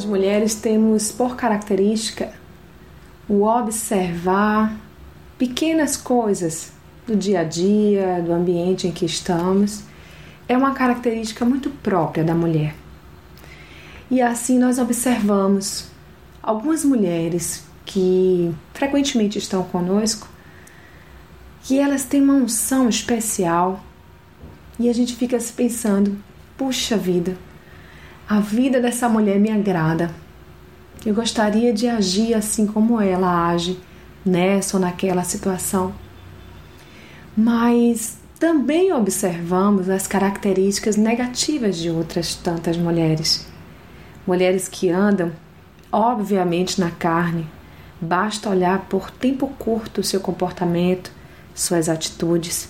Nós mulheres temos por característica o observar pequenas coisas do dia a dia, do ambiente em que estamos. É uma característica muito própria da mulher. E assim nós observamos algumas mulheres que frequentemente estão conosco, que elas têm uma unção especial e a gente fica se pensando: puxa vida, a vida dessa mulher me agrada. Eu gostaria de agir assim como ela age nessa ou naquela situação. Mas também observamos as características negativas de outras tantas mulheres. Mulheres que andam, obviamente, na carne. Basta olhar por tempo curto seu comportamento, suas atitudes.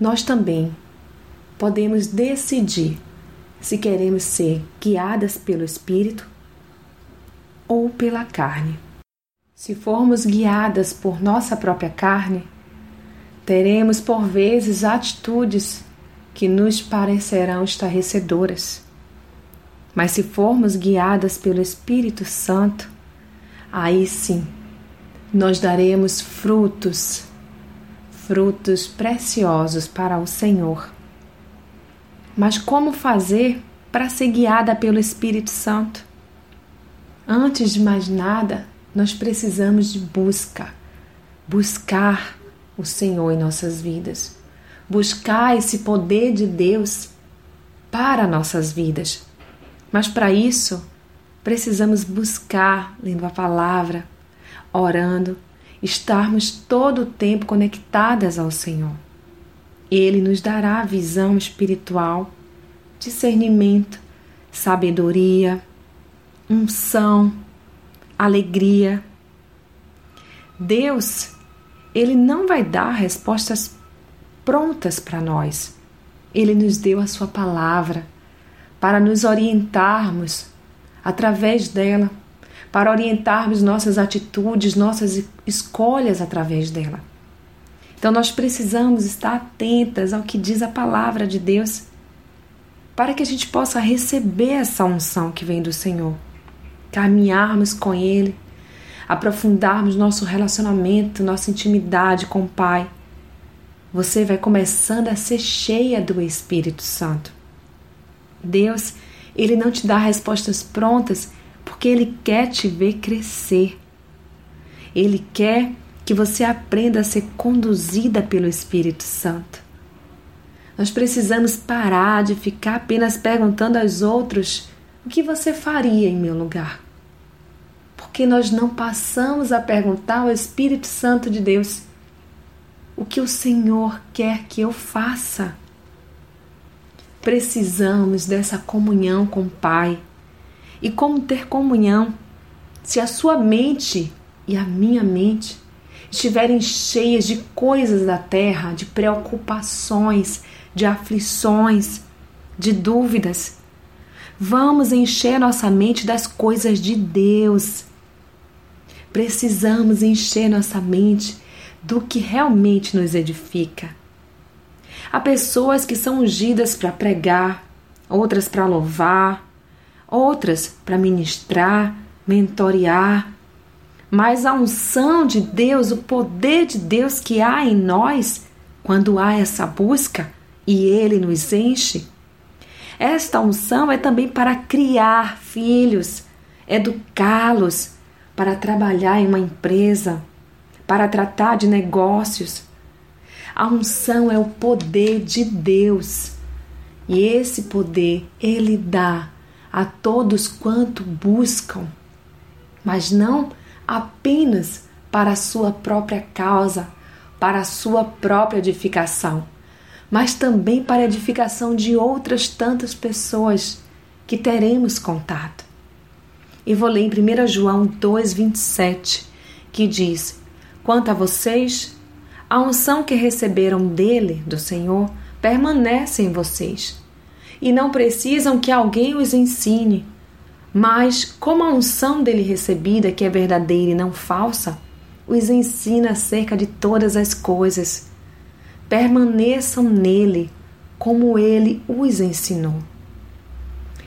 Nós também podemos decidir se queremos ser guiadas pelo Espírito ou pela carne. Se formos guiadas por nossa própria carne, teremos por vezes atitudes que nos parecerão estarrecedoras. Mas se formos guiadas pelo Espírito Santo, aí sim nós daremos frutos, frutos preciosos para o Senhor. Mas como fazer para ser guiada pelo Espírito Santo? Antes de mais nada, nós precisamos de busca, buscar o Senhor em nossas vidas, buscar esse poder de Deus para nossas vidas. Mas para isso, precisamos buscar lendo a palavra, orando, estarmos todo o tempo conectadas ao Senhor. Ele nos dará visão espiritual, discernimento, sabedoria, unção, alegria. Deus, ele não vai dar respostas prontas para nós. Ele nos deu a sua palavra para nos orientarmos através dela, para orientarmos nossas atitudes, nossas escolhas através dela. Então nós precisamos estar atentas ao que diz a palavra de Deus para que a gente possa receber essa unção que vem do Senhor caminharmos com Ele, aprofundarmos nosso relacionamento, nossa intimidade com o Pai, você vai começando a ser cheia do Espírito Santo. Deus, Ele não te dá respostas prontas porque Ele quer te ver crescer. Ele quer que você aprenda a ser conduzida pelo Espírito Santo. Nós precisamos parar de ficar apenas perguntando aos outros o que você faria em meu lugar porque nós não passamos a perguntar ao Espírito Santo de Deus o que o Senhor quer que eu faça. Precisamos dessa comunhão com o Pai. E como ter comunhão se a sua mente e a minha mente estiverem cheias de coisas da terra, de preocupações, de aflições, de dúvidas? Vamos encher nossa mente das coisas de Deus Precisamos encher nossa mente do que realmente nos edifica. Há pessoas que são ungidas para pregar, outras para louvar, outras para ministrar, mentorear. Mas a unção de Deus, o poder de Deus que há em nós, quando há essa busca e Ele nos enche, esta unção é também para criar filhos, educá-los, para trabalhar em uma empresa, para tratar de negócios. A unção é o poder de Deus. E esse poder ele dá a todos quanto buscam, mas não apenas para a sua própria causa, para a sua própria edificação, mas também para a edificação de outras tantas pessoas que teremos contato. E vou ler em 1 João 2,27, que diz: Quanto a vocês, a unção que receberam dele, do Senhor, permanece em vocês. E não precisam que alguém os ensine. Mas, como a unção dele recebida, que é verdadeira e não falsa, os ensina acerca de todas as coisas. Permaneçam nele, como ele os ensinou.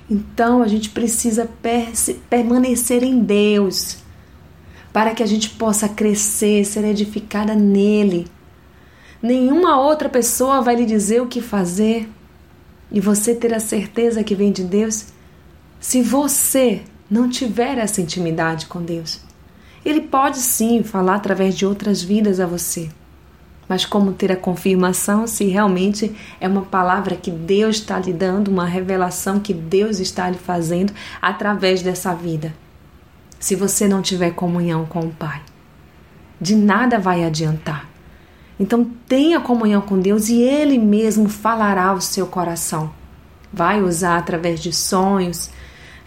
Então a gente precisa permanecer em Deus para que a gente possa crescer, ser edificada nele. Nenhuma outra pessoa vai lhe dizer o que fazer e você ter a certeza que vem de Deus se você não tiver essa intimidade com Deus. Ele pode sim falar através de outras vidas a você, mas como ter a confirmação se realmente é uma palavra que Deus está lhe dando, uma revelação que Deus está lhe fazendo através dessa vida? Se você não tiver comunhão com o Pai, de nada vai adiantar. Então tenha comunhão com Deus e Ele mesmo falará ao seu coração. Vai usar através de sonhos,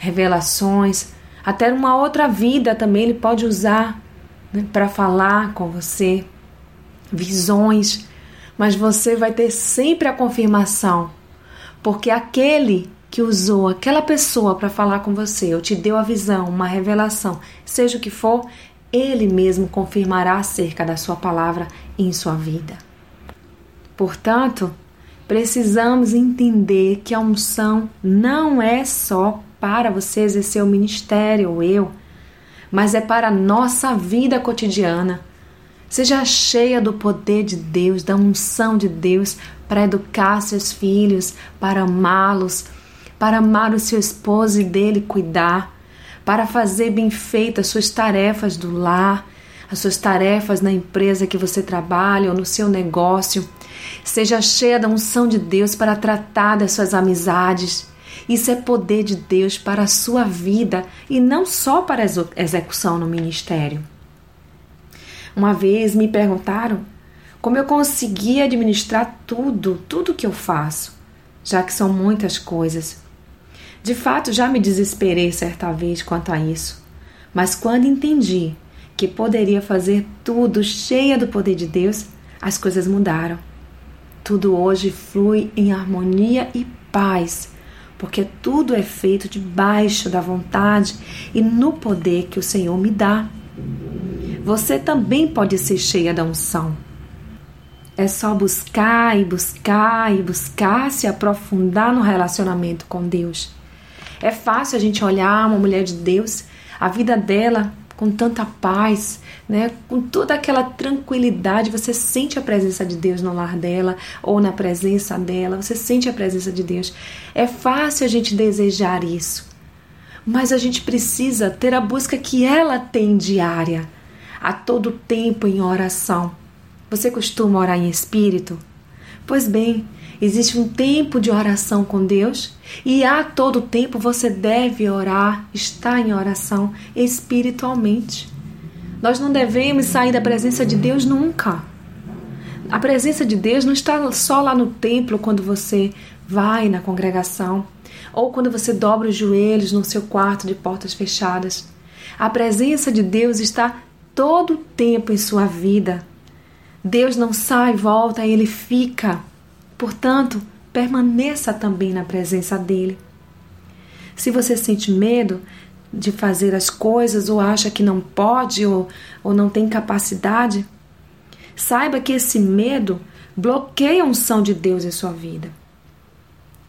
revelações, até uma outra vida também Ele pode usar né, para falar com você, visões, mas você vai ter sempre a confirmação, porque aquele que usou aquela pessoa para falar com você, ou te deu a visão, uma revelação, seja o que for, ele mesmo confirmará acerca da sua palavra em sua vida. Portanto, precisamos entender que a unção não é só para você exercer o ministério ou eu, mas é para a nossa vida cotidiana. Seja cheia do poder de Deus, da unção de Deus para educar seus filhos, para amá-los, para amar o seu esposo e dele cuidar, para fazer bem feitas suas tarefas do lar, as suas tarefas na empresa que você trabalha ou no seu negócio. Seja cheia da unção de Deus para tratar das suas amizades. Isso é poder de Deus para a sua vida e não só para a execução no ministério. Uma vez me perguntaram como eu conseguia administrar tudo, tudo que eu faço, já que são muitas coisas. De fato, já me desesperei certa vez quanto a isso, mas quando entendi que poderia fazer tudo cheia do poder de Deus, as coisas mudaram. Tudo hoje flui em harmonia e paz, porque tudo é feito debaixo da vontade e no poder que o Senhor me dá. Você também pode ser cheia da unção. É só buscar e buscar e buscar se aprofundar no relacionamento com Deus. É fácil a gente olhar uma mulher de Deus, a vida dela com tanta paz, né? Com toda aquela tranquilidade, você sente a presença de Deus no lar dela ou na presença dela, você sente a presença de Deus. É fácil a gente desejar isso. Mas a gente precisa ter a busca que ela tem diária, a todo tempo em oração. Você costuma orar em espírito? Pois bem, Existe um tempo de oração com Deus e a todo tempo você deve orar, estar em oração espiritualmente. Nós não devemos sair da presença de Deus nunca. A presença de Deus não está só lá no templo quando você vai na congregação ou quando você dobra os joelhos no seu quarto de portas fechadas. A presença de Deus está todo o tempo em sua vida. Deus não sai, volta, ele fica. Portanto, permaneça também na presença dele. Se você sente medo de fazer as coisas ou acha que não pode ou, ou não tem capacidade, saiba que esse medo bloqueia a unção de Deus em sua vida.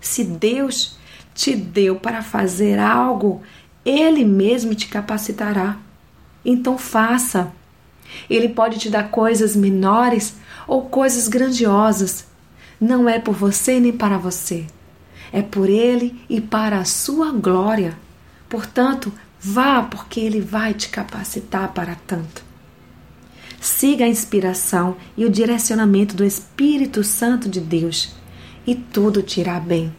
Se Deus te deu para fazer algo, Ele mesmo te capacitará. Então faça. Ele pode te dar coisas menores ou coisas grandiosas não é por você nem para você, é por Ele e para a sua glória. Portanto, vá, porque Ele vai te capacitar para tanto. Siga a inspiração e o direcionamento do Espírito Santo de Deus e tudo te irá bem.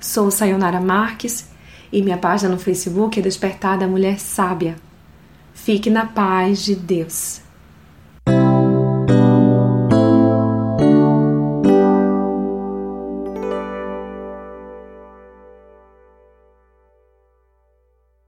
Sou Sayonara Marques e minha página no Facebook é Despertar da Mulher Sábia. Fique na paz de Deus.